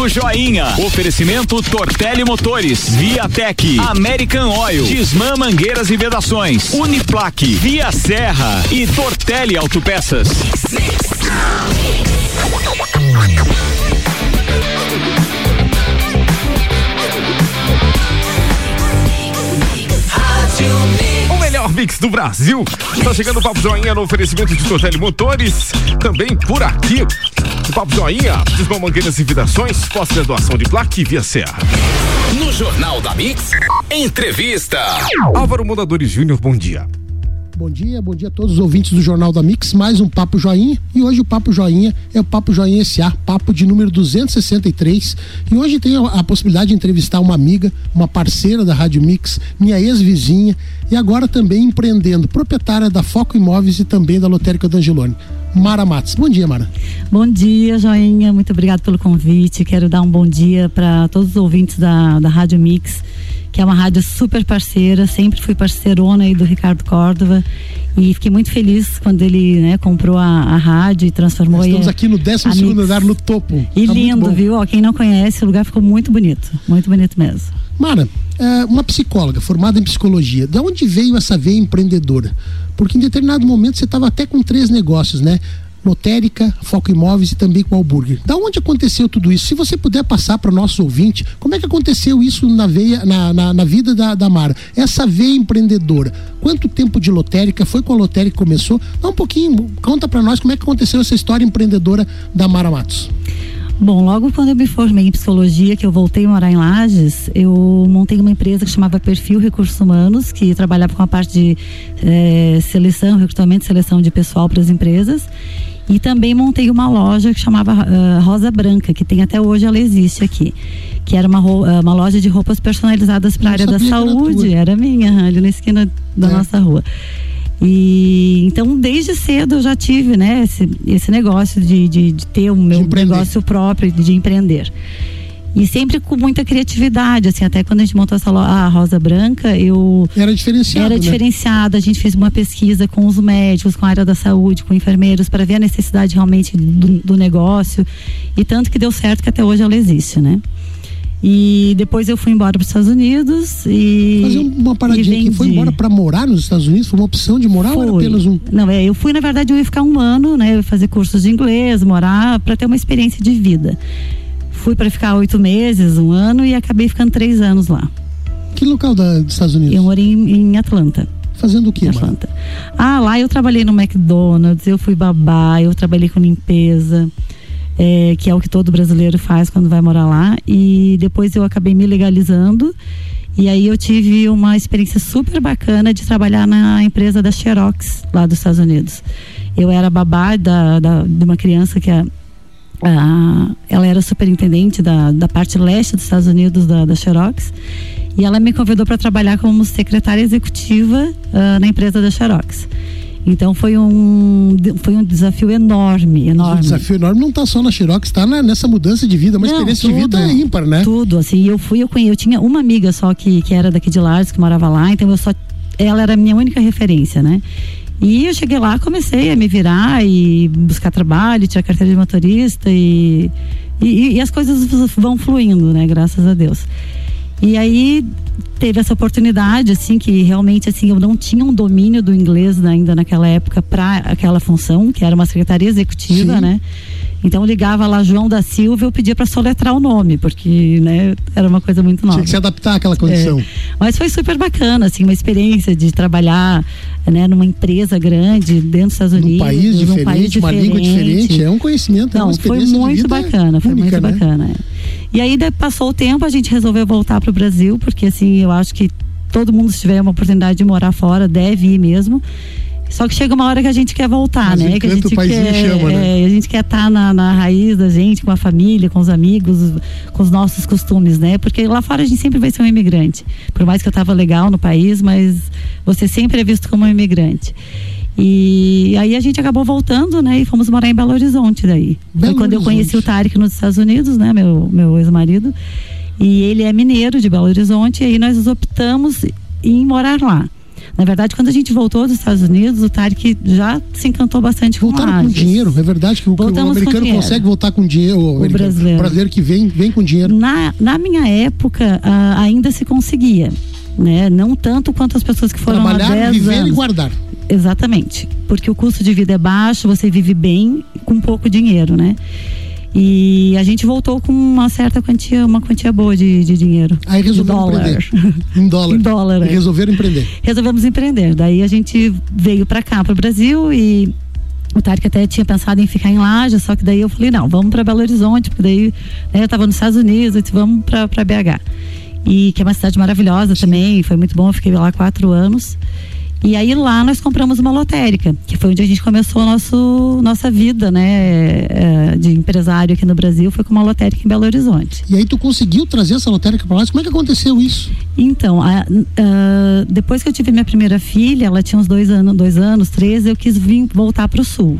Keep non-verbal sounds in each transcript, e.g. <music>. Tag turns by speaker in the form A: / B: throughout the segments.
A: Papo Joinha. Oferecimento Tortelli Motores, Viatec, American Oil, Disman Mangueiras e Vedações, Uniplaque, Via Serra e Tortelli Autopeças.
B: O melhor mix do Brasil. Está chegando o Papo Joinha no oferecimento de Tortelli Motores. Também por aqui. O Papo Joinha, Desmão Mangueiras e Vidações, pós-graduação de plaque via Serra.
A: No Jornal da Mix, entrevista.
B: Álvaro Mondadores Júnior, bom dia.
C: Bom dia, bom dia a todos os ouvintes do Jornal da Mix, mais um Papo Joinha. E hoje o Papo Joinha é o Papo Joinha SA, papo de número 263. E hoje tenho a, possibilidade de entrevistar uma amiga, uma parceira da Rádio Mix, minha ex-vizinha, e agora também empreendendo, proprietária da Foco Imóveis e também da Lotérica do Angelone. Mara Matos. Bom dia, Mara.
D: Bom dia, Joinha. Muito obrigado pelo convite. Quero dar um bom dia para todos os ouvintes da, da Rádio Mix que é uma rádio super parceira, sempre fui parceirona aí do Ricardo Córdova e fiquei muito feliz quando ele né, comprou a, a rádio e transformou
C: Nós Estamos aqui no 12 andar no topo.
D: E tá lindo, viu? Ó, quem não conhece, o lugar ficou muito bonito, muito bonito mesmo.
C: Mara, é uma psicóloga formada em psicologia, de onde veio essa veia empreendedora? Porque em determinado momento você estava até com três negócios, né? Lotérica, Foco Imóveis e também com o Alburger. Da onde aconteceu tudo isso? Se você puder passar para o nosso ouvinte, como é que aconteceu isso na veia, na, na, na vida da, da, Mara? Essa veia empreendedora. Quanto tempo de lotérica? Foi com a lotérica que começou? Dá um pouquinho, conta para nós como é que aconteceu essa história empreendedora da Mara Matos.
D: Bom, logo quando eu me formei em psicologia, que eu voltei a morar em Lages, eu montei uma empresa que chamava Perfil Recursos Humanos, que trabalhava com a parte de eh, seleção, recrutamento e seleção de pessoal para as empresas. E também montei uma loja que chamava uh, Rosa Branca, que tem até hoje, ela existe aqui. Que era uma, uh, uma loja de roupas personalizadas para a área da saúde. Era, era, minha, <laughs> ali na esquina da é. nossa rua. E então desde cedo eu já tive, né, esse, esse negócio de, de, de ter o meu negócio próprio, de, de empreender. E sempre com muita criatividade, assim, até quando a gente montou essa a Rosa Branca, eu.
C: Era diferenciada.
D: Era né? diferenciada. A gente fez uma pesquisa com os médicos, com a área da saúde, com enfermeiros, para ver a necessidade realmente do, do negócio. E tanto que deu certo que até hoje ela existe, né? E depois eu fui embora para os Estados Unidos e.
C: Fazer uma paradinha aqui, foi embora para morar nos Estados Unidos? Foi uma opção de morar foi. ou era apenas um?
D: Não, é, eu fui, na verdade, eu ia ficar um ano, né? Fazer cursos de inglês, morar, para ter uma experiência de vida. Fui para ficar oito meses, um ano e acabei ficando três anos lá.
C: Que local da, dos Estados Unidos?
D: Eu morei em, em Atlanta.
C: Fazendo o que,
D: Atlanta. Ah, lá eu trabalhei no McDonald's, eu fui babá, eu trabalhei com limpeza, é, que é o que todo brasileiro faz quando vai morar lá. E depois eu acabei me legalizando. E aí eu tive uma experiência super bacana de trabalhar na empresa da Xerox, lá dos Estados Unidos. Eu era babá da, da de uma criança que é ah, ela era superintendente da, da parte leste dos Estados Unidos da, da Xerox e ela me convidou para trabalhar como secretária executiva uh, na empresa da Xerox. Então foi um, foi um desafio enorme, enorme. Um
C: desafio enorme não está só na Xerox, está nessa mudança de vida, uma não, experiência tudo, de vida ímpar, né?
D: Tudo, assim, eu fui, eu conheci, eu tinha uma amiga só que, que era daqui de Lares, que morava lá, então eu só, ela era a minha única referência, né? E eu cheguei lá, comecei a me virar e buscar trabalho, tirar carteira de motorista e, e, e as coisas vão fluindo, né? Graças a Deus. E aí teve essa oportunidade, assim, que realmente, assim, eu não tinha um domínio do inglês ainda naquela época para aquela função, que era uma secretaria executiva, Sim. né? Então ligava lá João da Silva, eu pedia para soletrar o nome, porque né, era uma coisa muito nova.
C: Tinha que se adaptar àquela condição. É.
D: Mas foi super bacana, assim, uma experiência de trabalhar né, numa empresa grande dentro dos Estados Unidos.
C: Num país diferente, país uma língua diferente. É um conhecimento,
D: Não,
C: é uma experiência
D: foi muito bacana, foi
C: única,
D: muito
C: né?
D: bacana. É. E aí passou o tempo, a gente resolveu voltar para o Brasil, porque assim, eu acho que todo mundo se tiver uma oportunidade de morar fora, deve ir mesmo. Só que chega uma hora que a gente quer voltar,
C: Mas
D: né? Que a gente
C: quer, chama, né?
D: É, a gente quer estar tá na, na, raiz da gente, com a família, com os amigos, com os nossos costumes, né? Porque lá fora a gente sempre vai ser um imigrante. Por mais que eu estava legal no país, mas você sempre é visto como um imigrante. E aí a gente acabou voltando, né? E fomos morar em Belo Horizonte daí. Belo Foi quando Horizonte. eu conheci o Tarek nos Estados Unidos, né? Meu, meu ex-marido. E ele é mineiro de Belo Horizonte, e aí nós optamos em morar lá. Na verdade, quando a gente voltou dos Estados Unidos, o Tarek já se encantou bastante
C: Voltaram
D: com
C: com dinheiro, é verdade que o, o americano consegue voltar com dinheiro, o, o brasileiro. o brasileiro que vem, vem com dinheiro.
D: Na, na minha época, ainda se conseguia, né? Não tanto quanto as pessoas que foram
C: Trabalhar,
D: há 10
C: viver
D: anos.
C: e guardar.
D: Exatamente, porque o custo de vida é baixo, você vive bem com pouco dinheiro, né? E a gente voltou com uma certa quantia, uma quantia boa de, de dinheiro.
C: Aí resolveram empreender. <laughs> Em dólar.
D: em dólar.
C: E
D: é.
C: resolveram empreender.
D: Resolvemos empreender. Daí a gente veio para cá, para o Brasil e o Tarek até tinha pensado em ficar em Laje, só que daí eu falei, não, vamos para Belo Horizonte, porque daí né, eu estava nos Estados Unidos, eu disse, vamos para BH. E que é uma cidade maravilhosa Sim. também, foi muito bom, eu fiquei lá quatro anos. E aí lá nós compramos uma lotérica, que foi onde a gente começou nosso, nossa vida, né, é, de empresário aqui no Brasil, foi com uma lotérica em Belo Horizonte.
C: E aí tu conseguiu trazer essa lotérica para lá? Como é que aconteceu isso?
D: Então, a, a, depois que eu tive minha primeira filha, ela tinha uns dois anos, dois anos, três, eu quis vir voltar para o sul.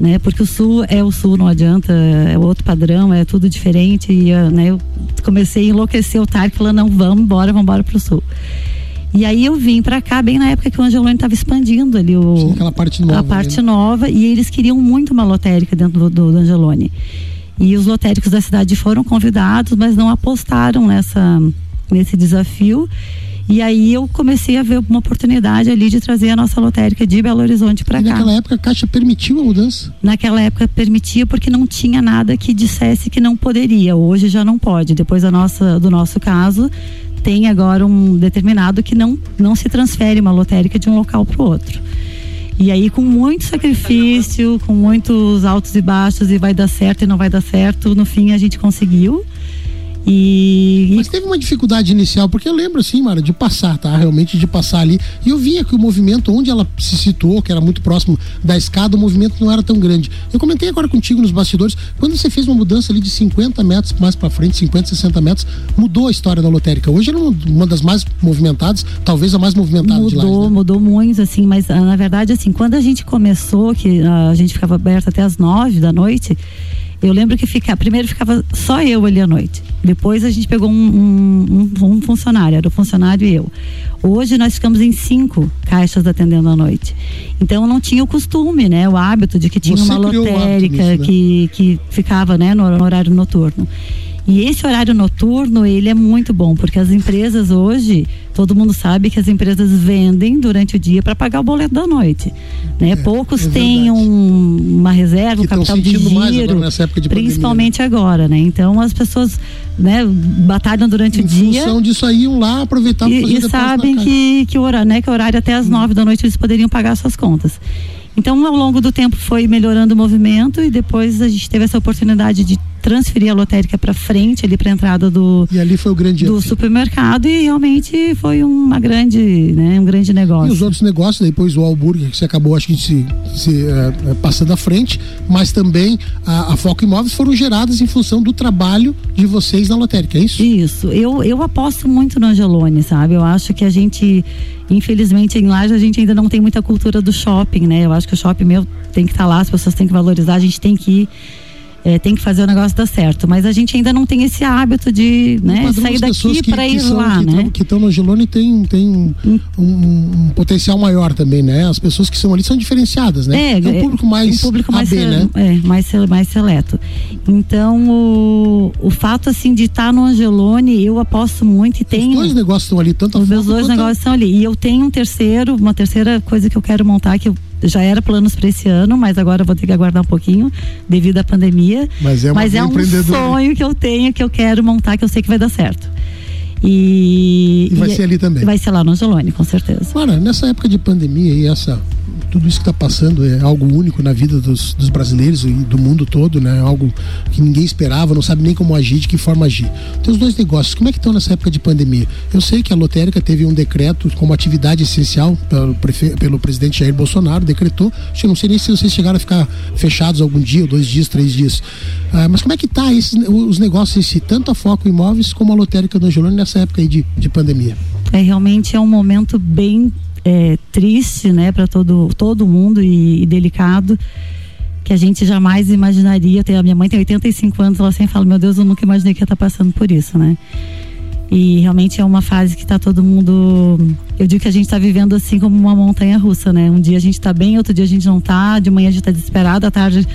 D: Né, porque o sul é o sul, não adianta, é outro padrão, é tudo diferente. E né, eu comecei a enlouquecer o Tarek falando, não, vamos embora, vamos embora pro sul. E aí eu vim para cá bem na época que o Angelone estava expandindo ali o,
C: Sim, aquela parte nova.
D: A parte
C: né?
D: nova e eles queriam muito uma lotérica dentro do, do, do Angelone. E os lotéricos da cidade foram convidados, mas não apostaram nessa nesse desafio. E aí eu comecei a ver uma oportunidade ali de trazer a nossa lotérica de Belo Horizonte para cá.
C: Naquela época a Caixa permitiu a mudança?
D: Naquela época permitia porque não tinha nada que dissesse que não poderia. Hoje já não pode. Depois da nossa, do nosso caso, tem agora um determinado que não, não se transfere uma lotérica de um local para o outro. E aí, com muito sacrifício, com muitos altos e baixos, e vai dar certo e não vai dar certo, no fim a gente conseguiu. E,
C: Mas teve uma dificuldade inicial, porque eu lembro assim, Mara, de passar, tá? Realmente de passar ali. E eu via que o movimento, onde ela se situou, que era muito próximo da escada, o movimento não era tão grande. Eu comentei agora contigo nos bastidores, quando você fez uma mudança ali de 50 metros mais para frente, 50, 60 metros, mudou a história da lotérica. Hoje é uma das mais movimentadas, talvez a mais movimentada
D: mudou,
C: de lá. Né?
D: Mudou muito, assim, mas ah, na verdade, assim, quando a gente começou, que a gente ficava aberto até as nove da noite, eu lembro que fica, primeiro ficava só eu ali à noite. Depois a gente pegou um, um, um, funcionário, era o funcionário e eu. Hoje nós ficamos em cinco caixas atendendo à noite. Então não tinha o costume, né? O hábito de que tinha
C: Você
D: uma lotérica
C: nisso, né?
D: que, que ficava né, no, no horário noturno. E esse horário noturno, ele é muito bom, porque as empresas hoje, todo mundo sabe que as empresas vendem durante o dia para pagar o boleto da noite. Né?
C: É,
D: Poucos
C: é
D: têm um, uma reserva,
C: Que
D: um capital de giro,
C: agora nessa época de pandemia,
D: principalmente agora, né? Então as pessoas né, batalham durante
C: Em
D: o dia.
C: função disso aí, iam lá, aproveitavam
D: E, e sabem que, que, o horário, né, que o horário até as nove da noite eles poderiam pagar suas contas. Então, ao longo do tempo foi melhorando o movimento e depois a gente teve essa oportunidade de transferir a lotérica para frente, ali para a entrada do,
C: E ali foi o grande
D: do
C: up.
D: supermercado e realmente foi uma grande, né, um grande
C: E
D: negócio.
C: os outros negócios, depois o Alburger, que você acabou, acho que se, se é, é, passando à frente, mas também a, a Foco Imóveis foram geradas em função do trabalho de vocês na lotérica, é isso?
D: Isso, eu, eu aposto muito no Angelone, sabe? Eu acho que a gente, infelizmente, em Laje a gente ainda não tem muita cultura do shopping, né? Eu acho que o shopping meu tem que estar lá, as pessoas têm que valorizar, a gente tem que ir. É, tem que fazer o negócio dar certo, mas a gente ainda não tem esse hábito de né, sair daqui para
C: que
D: ir
C: são-
D: lá,
C: que
D: né?
C: tão- Que estão no Angelone tem, tem um, um- um potencial maior também, né? As pessoas que são ali são diferenciadas, né? É, um público mais
D: um público mais,
C: AB, né?
D: é, mais, mais seleto. Então, o, o fato assim de estar no Angelone, eu aposto muito e
C: Os
D: tenho
C: dois negócios estão ali, tanto
D: os meus dois negócios estão ali. E eu tenho um terceiro, uma terceira coisa que eu quero montar, que eu já era planos para esse ano, mas agora eu vou ter que aguardar um pouquinho devido à pandemia.
C: Mas é
D: mas é um sonho que eu tenho, que eu quero montar, que eu sei que vai dar certo. E,
C: E vai ser ali também.
D: Vai ser lá no Angelone, com certeza.
C: Mara, nessa época de pandemia e essa tudo isso que está passando é algo único na vida dos, dos brasileiros e do mundo todo, né? Algo que ninguém esperava, não sabe nem como agir, de que forma agir. Tem os dois negócios, como é que estão nessa época de pandemia? Eu sei que a lotérica teve um decreto como atividade essencial pelo, pelo presidente Jair Bolsonaro, decretou. Que não sei nem se vocês chegaram a ficar fechados algum dia, dois dias, três dias. Ah, mas como é que tá esses, os negócios em si, tanto a Foco Imóveis como a lotérica do Angelone nessa época aí de, de pandemia?
D: É realmente é um momento bem é, triste, né, para todo todo mundo e, e delicado que a gente jamais imaginaria. Tem, a minha mãe tem 85 anos, ela sempre fala: Meu Deus, eu nunca imaginei que ia estar passando por isso, né? E realmente é uma fase que está todo mundo. Eu digo que a gente está vivendo assim como uma montanha russa, né? Um dia a gente está bem, outro dia a gente não está, de manhã a gente está desesperado, à tarde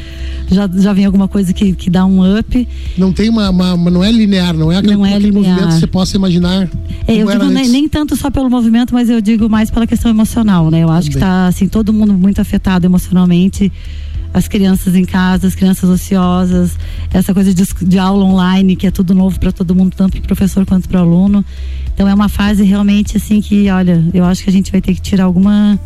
D: já, já vem alguma coisa que, que dá um up.
C: Não tem uma, uma, uma não é linear, não é aquele,
D: não é
C: aquele movimento que você possa imaginar.
D: É, eu digo nem, nem, tanto só pelo movimento, mas eu digo mais pela questão emocional, né? Eu acho Também. que está assim, todo mundo muito afetado emocionalmente as crianças em casa, as crianças ociosas, essa coisa de, de aula online, que é tudo novo para todo mundo, tanto para o professor quanto para o aluno. Então é uma fase realmente assim que, olha, eu acho que a gente vai ter que tirar alguma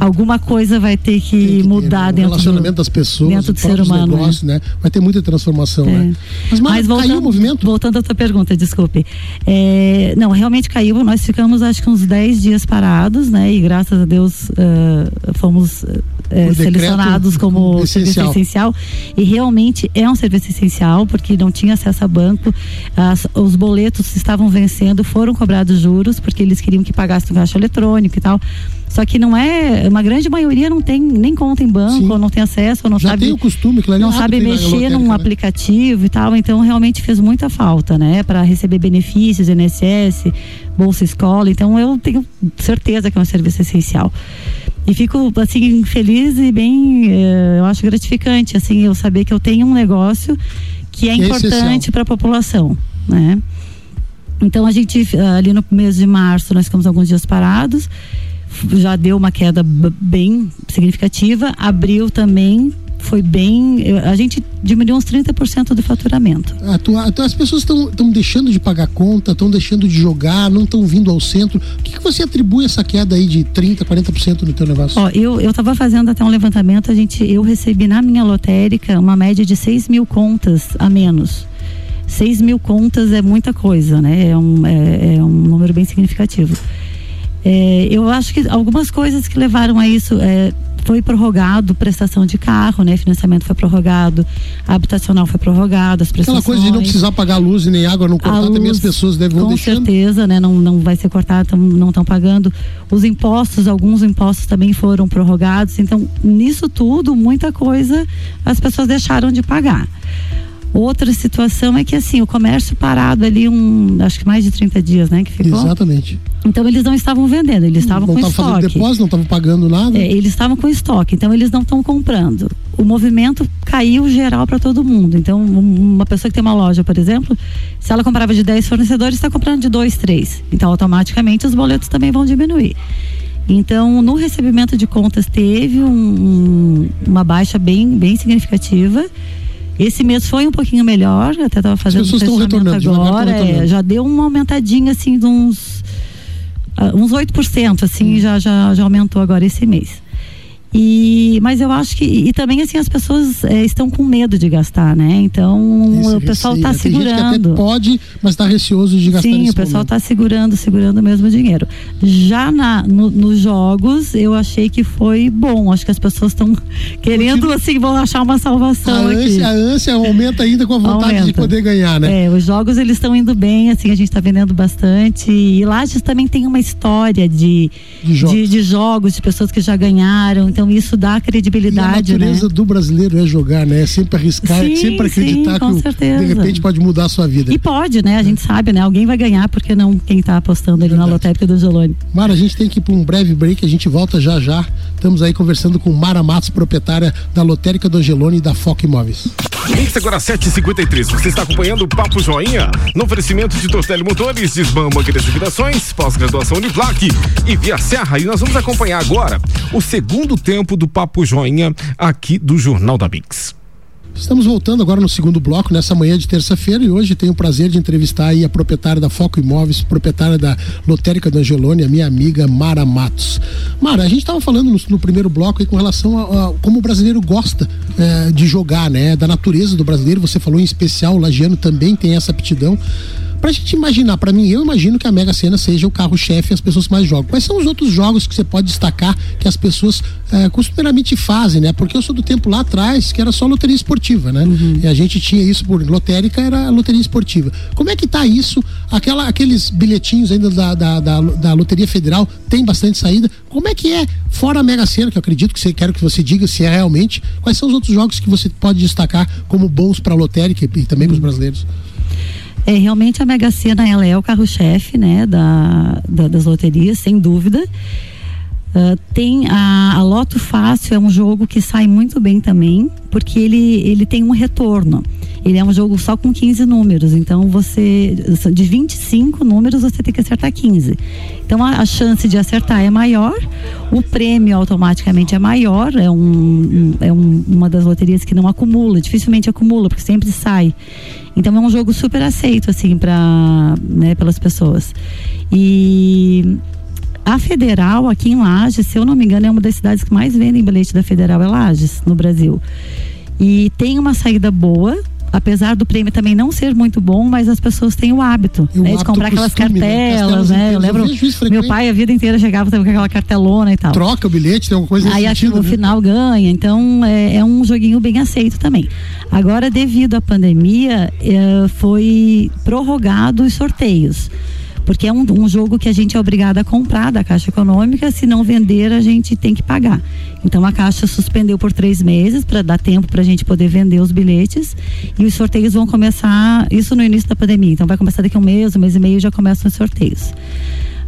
D: alguma coisa vai ter que, que mudar ter, né? dentro
C: relacionamento do, das pessoas,
D: dentro do ser humano,
C: negócios, né? Vai ter muita transformação, é. né?
D: Mas, Mas voltando, caiu o movimento? Voltando à tua pergunta, desculpe. É, não, realmente caiu. Nós ficamos acho que uns 10 dias parados, né? E graças a Deus uh, fomos uh, selecionados como essencial. serviço essencial. E realmente é um serviço essencial, porque não tinha acesso a banco. As, os boletos estavam vencendo, foram cobrados juros, porque eles queriam que pagasse no caixa eletrônico e tal. Só que não é, uma grande maioria não tem nem conta em banco, Sim. ou não tem acesso, ou não
C: Já
D: sabe.
C: Tem o costume, que
D: não sabe mexer num né? aplicativo e tal. Então realmente fez muita falta, né? Para receber benefícios, INSS, Bolsa Escola. Então eu tenho certeza que é um serviço essencial. E fico assim feliz e bem, eh, eu acho gratificante assim eu saber que eu tenho um negócio que é, que é importante para a população, né? Então a gente ali no mês de março nós ficamos alguns dias parados já deu uma queda bem significativa. Abril também foi bem. A gente diminuiu uns 30% do faturamento.
C: Ah, tu, então as pessoas estão deixando de pagar conta, estão deixando de jogar, não estão vindo ao centro. O que, que, você atribui essa queda aí de 30%, 40% no teu negócio?
D: Ó, eu estava fazendo até um levantamento, a gente, eu recebi na minha lotérica uma média de 6 mil contas a menos. 6 mil contas é muita coisa, né? É um, é, é um número bem significativo. É, eu acho que algumas coisas que levaram a isso é, foi prorrogado prestação de carro, né? Financiamento foi prorrogado, habitacional foi prorrogado, as prestações.
C: Aquela coisa de não precisar pagar luz e nem água, não cortar, luz, também as pessoas devem
D: Com
C: deixando.
D: certeza, né? Não, não vai ser cortado, não estão pagando. Os impostos, alguns impostos também foram prorrogados. Então, nisso tudo, muita coisa as pessoas deixaram de pagar. Outra situação é que assim, o comércio parado ali um, acho que mais de 30 dias, né, que ficou.
C: Exatamente.
D: Então eles não estavam vendendo, eles estavam com estoque. Não estavam
C: fazendo depósito, não estavam pagando nada.
D: É, eles estavam com estoque, então eles não estão comprando. O movimento caiu geral para todo mundo. Então, uma pessoa que tem uma loja, por exemplo, se ela comprava de 10 fornecedores, está comprando de 2, 3. Então, automaticamente os boletos também vão diminuir. Então, no recebimento de contas teve um, um, uma baixa bem, bem significativa. Esse mês foi um pouquinho melhor, até estava fazendo
C: As pessoas estão retornando
D: agora, é, já deu uma aumentadinha assim de uns uh, uns 8%, assim, hum. já, já, já aumentou agora esse mês. E, mas eu acho que e também assim as pessoas é, estão com medo de gastar, né? Então o pessoal está segurando.
C: pode, mas está receoso de gastar.
D: Sim, o pessoal está segurando, segurando mesmo o dinheiro. Já na, no, nos jogos eu achei que foi bom. Acho que as pessoas estão <laughs> querendo assim vão achar uma salvação
C: a. Ânsia, a ânsia aumenta ainda com a vontade aumenta. de poder ganhar, né?
D: É, os jogos eles estão indo bem, assim a gente está vendendo bastante. E Lages também tem uma história de de jogos. De, de jogos, de pessoas que já ganharam. Então isso dá credibilidade.
C: E a natureza
D: né?
C: do brasileiro é jogar, né? É sempre arriscar, sim, sempre acreditar sim, que certeza. de repente pode mudar a sua vida.
D: E pode, né? A gente sabe, né? Alguém vai ganhar, porque não quem está apostando ali Verdade. na lotérica do Angelone.
C: Mara, a gente tem que ir para um breve break, a gente volta já já. Estamos aí conversando com Mara Matos, proprietária da lotérica do Angelone e da Foca Imóveis.
B: Mix agora 753. Você está acompanhando o Papo Joinha no oferecimento de Tortelli Motores, Desmã Mangueiras de pós-graduação de Plaque e Via Serra. E nós vamos acompanhar agora o segundo tempo do Papo Joinha aqui do Jornal da Mix.
C: Estamos voltando agora no segundo bloco, nessa manhã de terça-feira, e hoje tenho o prazer de entrevistar a proprietária da Foco Imóveis, proprietária da Lotérica do Angelone, a minha amiga Mara Matos. Mara, a gente estava falando no, no, primeiro bloco aí com relação a, a como o brasileiro gosta é, de jogar, né? Da natureza do brasileiro, você falou em especial, o Lagiano também tem essa aptidão. Pra gente imaginar, para mim, eu imagino que a Mega Sena seja o carro-chefe e as pessoas mais jogam. Quais são os outros jogos que você pode destacar que as pessoas é, costumeiramente fazem, né? Porque eu sou do tempo lá atrás que era só loteria esportiva, né? Uhum. E a gente tinha isso por lotérica, era loteria esportiva. Como é que tá isso? Aquela, aqueles bilhetinhos ainda da, da, da, da Loteria Federal tem bastante saída. Como é que é, fora a Mega Sena, que eu acredito que você quero que você diga se é realmente, quais são os outros jogos que você pode destacar como bons para a lotérica e também para os brasileiros?
D: É, realmente a Mega Sena ela é o carro-chefe, né, da, da, das loterias, sem dúvida. Uh, tem a, a Loto Fácil é um jogo que sai muito bem também, porque ele, ele tem um retorno. Ele é um jogo só com 15 números, então você de 25 números você tem que acertar 15. Então a, a chance de acertar é maior, o prêmio automaticamente é maior, é, um, é um, uma das loterias que não acumula, dificilmente acumula, porque sempre sai. Então é um jogo super aceito assim para né, pelas pessoas. E a Federal, aqui em Lages, se eu não me engano, é uma das cidades que mais vendem bilhete da Federal, é Lages, no Brasil. E tem uma saída boa, apesar do prêmio também não ser muito bom, mas as pessoas têm o hábito,
C: o
D: né, de
C: hábito,
D: comprar aquelas
C: costume, né?
D: cartelas,
C: Castelos
D: né? Eu
C: eu
D: lembro,
C: isso
D: meu pai a vida inteira chegava com aquela cartelona e tal.
C: Troca o bilhete, tem alguma coisa
D: Aí
C: sentido,
D: no
C: né?
D: final ganha, então é, é um joguinho bem aceito também. Agora, devido à pandemia, eh, foi prorrogado os sorteios. Porque é um, um jogo que a gente é obrigado a comprar da Caixa Econômica, se não vender, a gente tem que pagar. Então a Caixa suspendeu por três meses para dar tempo para a gente poder vender os bilhetes. E os sorteios vão começar, isso no início da pandemia. Então vai começar daqui a um mês, um mês e meio já começam os sorteios.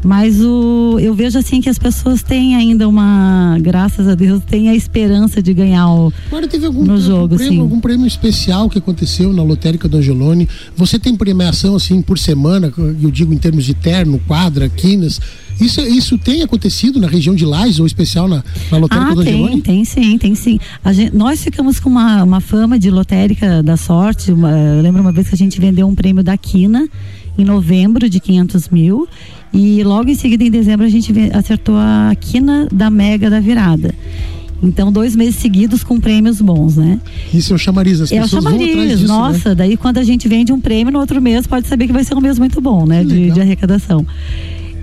D: Mas o, eu vejo assim que as pessoas têm ainda uma, graças a Deus, têm a esperança de ganhar o.
C: Agora teve algum,
D: No
C: algum
D: jogo,
C: prêmio,
D: sim.
C: algum prêmio especial que aconteceu na lotérica do Angelone. Você tem premiação assim por semana, eu digo em termos de terno, quadra, quinas. Isso, isso tem acontecido na região de Lages ou especial na, na lotérica
D: Ah,
C: do
D: tem,
C: Angelone?
D: tem sim, tem sim. Gente- nós ficamos com uma, uma fama de lotérica da sorte. Uma, eu lembro uma vez que a gente vendeu um prêmio da Quina em novembro de 500 mil e logo em seguida em dezembro a gente acertou a Quina da Mega da Virada. Então, dois meses seguidos com prêmios bons, né?
C: Isso é o chamariz, as
D: É o
C: pessoas vão
D: chamariz,
C: disso, né?
D: nossa, daí quando a gente vende um prêmio no outro mês, pode saber que vai ser um mês muito bom, né? De, de arrecadação.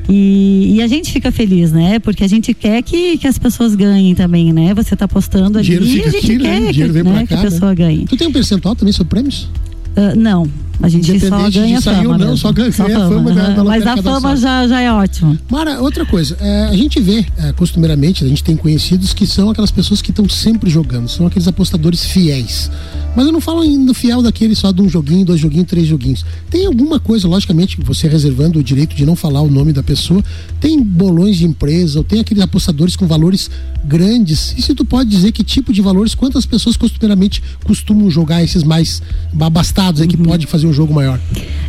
D: E, e a gente fica feliz, né? Porque a gente quer que, que as pessoas ganhem também, né? Você tá postando
C: O
D: ali e a gente
C: aqui, né?
D: quer
C: dinheiro
D: que, né, que a
C: cá, né?
D: pessoa ganhe.
C: Tu tem um percentual também sobre prêmios?
D: Ah, não, a gente só ganha
C: de sair
D: fama
C: ou não,
D: mesmo.
C: só ganha- ganha a fama da-
D: aham.
C: da
D: Mas a fama já, já é ótima.
C: Mara, outra coisa, é, a gente vê é, costumeiramente, a gente tem conhecidos que são aquelas pessoas que estão sempre jogando, são aqueles apostadores fiéis. Mas eu não falo ainda fiel daquele só de um joguinho, dois joguinhos, três joguinhos. Tem alguma coisa, logicamente, você reservando o direito de não falar o nome da pessoa, tem bolões de empresa, ou tem aqueles apostadores com valores grandes. E se tu pode dizer que tipo de valores, quantas pessoas costumeiramente costumam jogar esses mais abastados aí que pode fazer um jogo maior?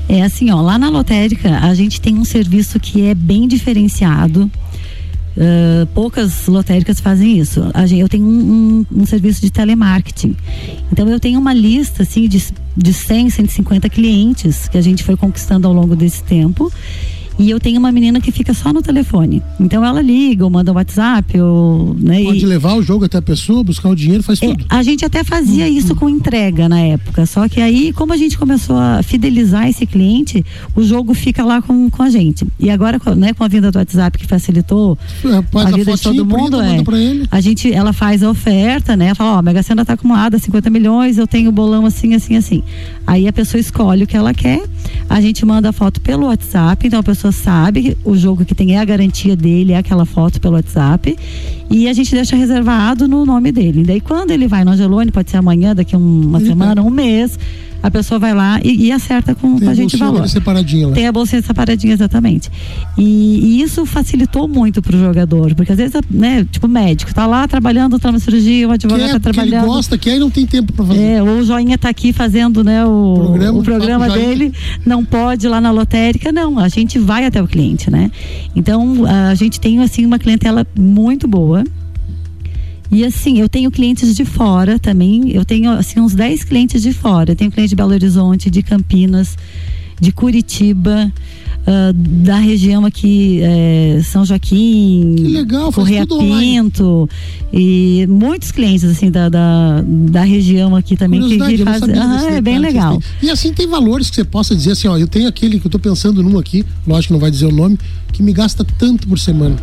D: É assim, ó, lá na lotérica a gente tem um serviço que é bem diferenciado. Ah, poucas lotéricas fazem isso. A gen- eu tenho um, um- um serviço de telemarketing. Então eu tenho uma lista assim de, de 100, 150 clientes que a gente foi conquistando ao longo desse tempo. E eu tenho uma menina que fica só no telefone. Então ela liga ou manda um WhatsApp, ou, né,
C: Pode
D: e-
C: levar o jogo até a pessoa, buscar o dinheiro, faz
D: é,
C: tudo.
D: a gente até fazia isso com entrega na época, só que aí, como a gente começou a fidelizar esse cliente, o jogo fica lá com, com a gente. E agora, com- né, com a vinda do WhatsApp que facilitou
C: É,
D: a
C: a
D: vida de todo mundo, é.
C: manda pra ele.
D: A gente, ela faz a oferta, né? Fala, ó, a Mega Sena tá acumulada, 50 milhões, eu tenho bolão assim, assim, assim. Aí a pessoa escolhe o que ela quer, a gente manda a foto pelo WhatsApp, então a pessoa sabe que o jogo que tem é a garantia dele, é aquela foto pelo WhatsApp, e a gente deixa reservado no nome dele. Daí quando ele vai no Angelone, pode ser amanhã, daqui a um- uma
C: Ele
D: semana, um mês, a pessoa vai lá e, e acerta com, com
C: a
D: a gente o valor.
C: separadinha lá.
D: Tem a bolsinha separadinha, exatamente. E, e isso facilitou muito pro jogador, porque às vezes, né, tipo, médico, tá lá trabalhando, tá na cirurgia, o advogado
C: Quer,
D: tá
C: porque ele
D: trabalhando.
C: gosta, quer e não tem tempo pra fazer.
D: É, ou o joinha tá aqui fazendo, né, o
C: Programa,
D: o programa dele, não pode ir lá na lotérica, não, a gente vai até o cliente, né? Então, a gente tem, assim, uma clientela muito boa. E assim, eu tenho clientes de fora também, eu tenho, assim, uns 10 clientes de fora. Eu tenho cliente de Belo Horizonte, de Campinas, de Curitiba, ah, da região aqui, eh, São Joaquim,
C: Que legal, faz
D: Correia. Pinto, e muitos clientes, assim, da, da, da região aqui também que, Ah,
C: desse
D: é bem legal.
C: E assim tem valores que você possa dizer assim, ó, eu tenho aquele que eu tô pensando num aqui, lógico que não vai dizer o nome, que me gasta tanto por semana.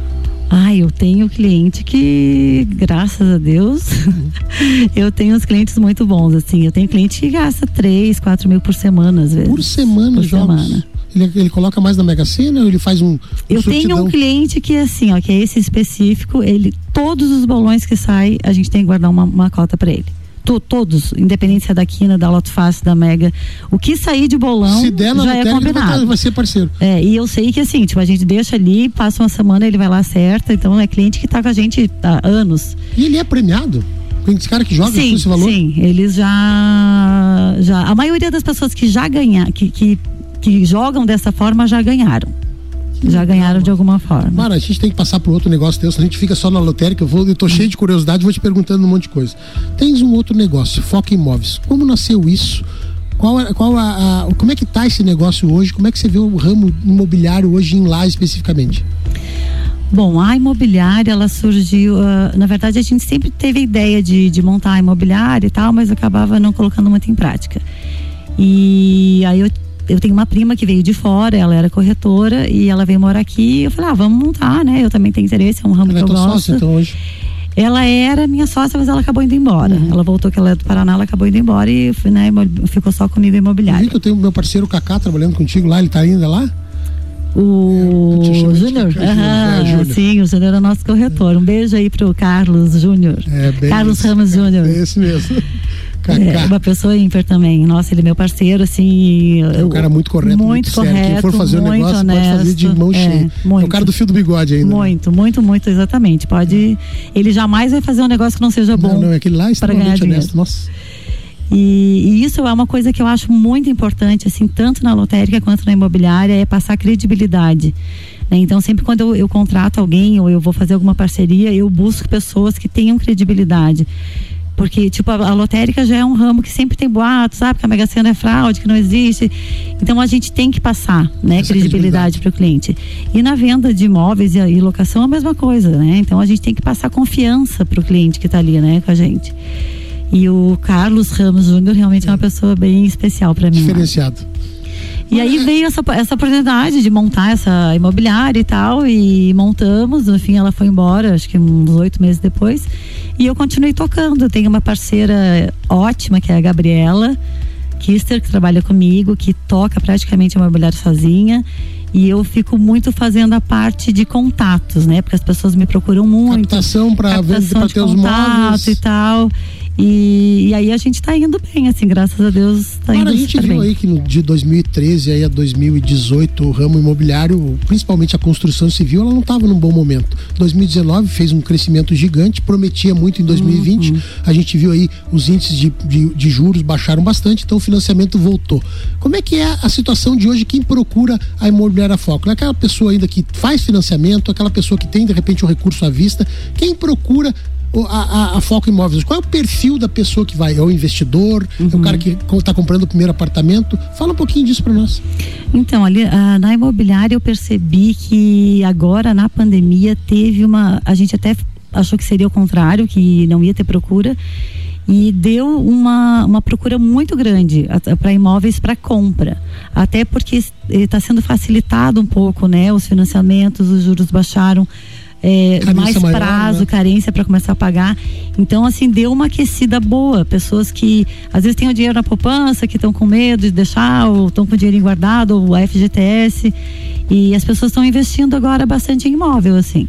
D: Ah, eu tenho cliente que, graças a Deus, <laughs> eu tenho uns clientes muito bons, assim. Eu tenho cliente que gasta 3, 4 mil por semana, às vezes.
C: Por semana
D: Por
C: jogos.
D: semana.
C: Ele, ele coloca mais na Mega Sena ou ele faz um, um
D: Eu tenho
C: surtidão?
D: um cliente que, assim, ó, que é esse específico, ele, todos os bolões que saem, a gente tem que guardar uma, uma cota para ele. To, todos, independente se é da Quina, da Loto Fácil, da Mega, o que sair de bolão
C: se der
D: já é combinado.
C: Vai, ser parceiro.
D: É, e eu sei que assim, tipo, a gente deixa ali, passa uma semana, ele vai lá acerta, então é cliente que está com a gente há anos.
C: E ele é premiado? Tem esse cara que joga
D: sim,
C: esse valor?
D: Sim, eles já, já. A maioria das pessoas que já ganham, que, que, que jogam dessa forma já ganharam. Já ganharam de alguma forma.
C: Mara, a gente tem que passar para outro negócio teu, se a gente fica só na lotérica, eu, vou, eu tô cheio de curiosidade, vou te perguntando um monte de coisa. Tens um outro negócio, Foca Imóveis. Como nasceu isso? Qual, é, qual a, a, como é que tá esse negócio hoje? Como é que você vê o ramo imobiliário hoje em lá especificamente?
D: Bom, a imobiliária, ela surgiu, uh, na verdade a gente sempre teve a ideia de, de montar a imobiliária e tal, mas acabava não colocando muito em prática. E aí eu, eu tenho uma prima que veio de fora, ela era corretora e ela veio morar aqui. Eu falei, ah, vamos montar, né? Eu também tenho interesse, é um ramo ela que é eu gosto. Sócia,
C: então, hoje.
D: Ela era minha sócia, mas ela acabou indo embora. Uhum. Ela voltou que ela é do Paraná, ela acabou indo embora e né, ficou só comigo imobiliária. Eu
C: que tenho meu parceiro Kaká trabalhando contigo lá, ele tá ainda lá?
D: O Júnior? É, sim, o Júnior é nosso corretor. Um beijo aí pro Carlos Júnior. É, Carlos Ramos Júnior.
C: É esse mesmo. <laughs>
D: É, uma pessoa ímpar também. Nossa, ele é meu parceiro, assim.
C: É um cara muito correto, muito, muito correto. Sério. Quem for fazer um negócio honesto, pode fazer de mão é, cheia. Muito. É o cara do fio do bigode ainda.
D: Né? Muito, né? muito, muito, exatamente. Pode. Ele jamais vai fazer um negócio que não seja bom. Não, não,
C: aquele lá é extremamente honesto. Nossa.
D: E, e, isso é uma coisa que eu acho muito importante, assim, tanto na lotérica quanto na imobiliária, é passar credibilidade. Né? Então, sempre quando eu, eu contrato alguém ou eu vou fazer alguma parceria, eu busco pessoas que tenham credibilidade. Porque, tipo, a, a, lotérica já é um ramo que sempre tem boatos, sabe? Que a Mega Sena é fraude, que não existe. Então, a gente tem que passar, né? Essa credibilidade para o cliente. E na venda de imóveis e, e locação, a mesma coisa, né? Então, a gente tem que passar confiança para o cliente que está ali, né? Com a gente. E o Carlos Ramos Júnior realmente é uma pessoa bem especial para mim.
C: Diferenciado.
D: E aí veio essa, essa oportunidade de montar essa imobiliária e tal, e montamos, no fim ela foi embora, acho que uns oito meses depois, e eu continuei tocando. Eu tenho uma parceira ótima, que é a Gabriela Kister, que trabalha comigo, que toca praticamente a imobiliária sozinha, e eu fico muito fazendo a parte de contatos, né? Porque as pessoas me procuram muito.
C: Captação para ter os móveis.
D: e tal. E, e, aí a gente está indo bem, assim, graças a Deus tá
C: Cara,
D: indo
C: a gente viu
D: bem.
C: aí que de 2013 aí a 2018 o ramo imobiliário, principalmente a construção civil, ela não estava num bom momento. 2019 fez um crescimento gigante, prometia muito em 2020. Uhum. A gente viu aí os índices de, de, de, juros baixaram bastante, então o financiamento voltou. Como é que é a situação de hoje? Quem procura a imobiliária Foco? É aquela pessoa ainda que faz financiamento, aquela pessoa que tem de repente o um recurso à vista. Quem procura a, a, a, Foco Imóveis? Qual é o perfil da pessoa que vai? É o investidor? Uhum. É o cara que está comprando o primeiro apartamento? Fala um pouquinho disso para nós.
D: Então, ali uh, na imobiliária eu percebi que agora na pandemia teve uma. A gente até achou que seria o contrário, que não ia ter procura e deu uma, uma procura muito grande para imóveis para compra, até porque está sendo facilitado um pouco, né? Os financiamentos, os juros baixaram é, mais maior, prazo, né? carência para começar a pagar. Então, assim, deu uma aquecida boa. Pessoas que às vezes têm o dinheiro na poupança, que estão com medo de deixar, ou estão com o dinheiro guardado, ou a FGTS. E as pessoas estão investindo agora bastante em imóvel, assim.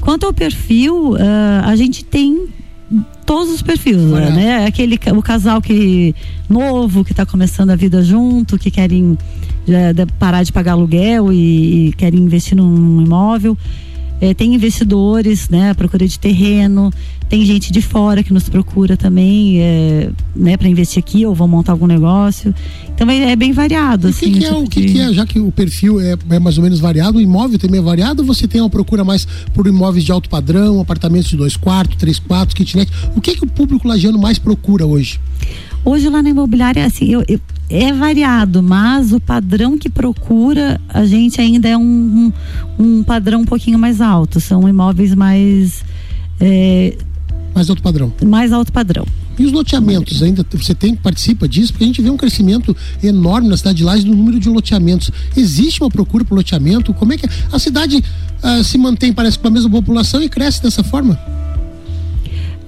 D: Quanto ao perfil, uh, a gente tem todos os perfis, né? Aquele o casal que novo que está começando a vida junto, que querem já, parar de pagar aluguel e, e querem investir num imóvel. É, tem investidores, né, procura de terreno, tem gente de fora que nos procura também, é, né, para investir aqui ou vão montar algum negócio. Então é, é bem variado.
C: O
D: assim,
C: que, que é tipo o que, de... que, é, já que o perfil é, é, mais ou menos variado, o imóvel também é variado, você tem uma procura mais por imóveis de alto padrão, apartamentos de dois quartos, três quartos, kitnet. O que que o público lagiano mais procura hoje?
D: Hoje lá na imobiliária, assim, eu, eu, é variado, mas o padrão que procura a gente ainda é um, um, um padrão um pouquinho mais alto. São imóveis mais. É,
C: mais alto padrão.
D: Mais alto padrão.
C: E os loteamentos ainda você tem participa disso porque a gente vê um crescimento enorme na cidade de Lages no número de loteamentos. Existe uma procura por loteamento? Como é que a cidade uh, se mantém parece com a mesma população e cresce dessa forma?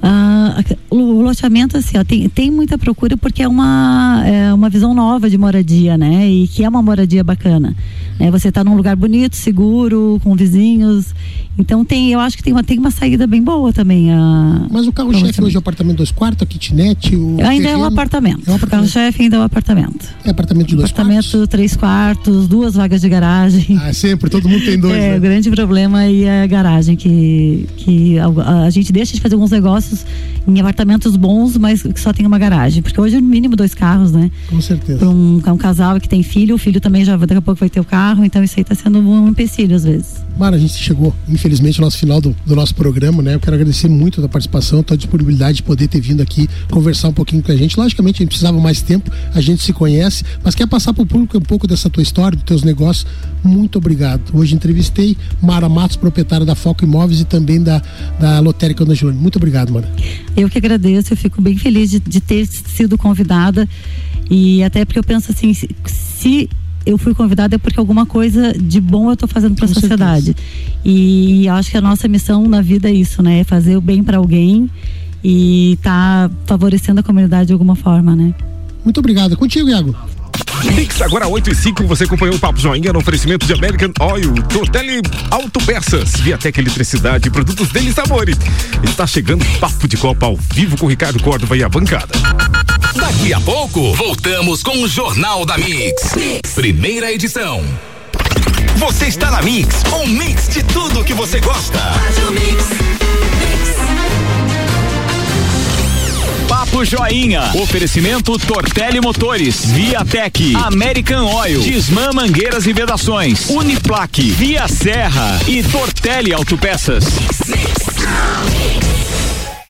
D: Ah, o loteamento, assim, ó, tem, tem muita procura porque é uma, é uma visão nova de moradia, né? E que é uma moradia bacana. É, você está num lugar bonito, seguro, com vizinhos. Então tem, eu acho que tem uma, tem uma saída bem boa também. A,
C: Mas o carro-chefe hoje é apartamento dois quartos, a kitnet, o
D: Ainda terreno, é um apartamento. É um apartamento. O carro-chefe ainda é um apartamento.
C: É apartamento de dois
D: apartamento,
C: quartos?
D: três quartos, duas vagas de garagem.
C: Ah, sempre, todo mundo tem dois. <laughs>
D: É,
C: né?
D: o grande problema aí é a garagem, que, que a, a gente deixa de fazer alguns negócios em apartamentos bons, mas que só tem uma garagem. Porque hoje é no mínimo dois carros, né?
C: Com certeza.
D: Para um, um, casal que tem filho, o filho também já daqui a pouco vai ter o carro, então isso aí está sendo um empecilho às vezes.
C: Mara, a gente chegou, infelizmente, ao nosso final do, do nosso programa, né? Eu quero agradecer muito a tua participação, a tua disponibilidade de poder ter vindo aqui conversar um pouquinho com a gente. Logicamente, a gente precisava mais tempo, a gente se conhece, mas quer passar para o público um pouco dessa tua história, dos teus negócios. Muito obrigado. Hoje entrevistei Mara Matos, proprietária da Foco Imóveis e também da, da Lotérica Angelone. Muito obrigado, Mara.
D: Eu que agradeço, eu fico bem feliz de, de ter sido convidada e até porque eu penso assim, se, se eu fui convidada é porque alguma coisa de bom eu estou fazendo para a sociedade. E acho que a nossa missão na vida é isso, né? É fazer o bem para alguém e tá favorecendo a comunidade de alguma forma, né?
C: Muito obrigado. Contigo, Iago.
B: Mix agora 8 e 5, você acompanhou o Papo Joinha no oferecimento de American Oil, Tortelli Autopeças, Viatec Eletricidade, produtos deles amores. Está chegando Papo de Copa ao vivo com Ricardo Córdova e a bancada.
A: Daqui a pouco, voltamos com o Jornal da mix. mix. Primeira edição. Você está na Mix, um mix de tudo que você gosta. Papo Joinha. Oferecimento Tortelli Motores, Viatec, American Oil, Disman Mangueiras e Vedações, Uniplaque, Via Serra e Tortelli Autopeças.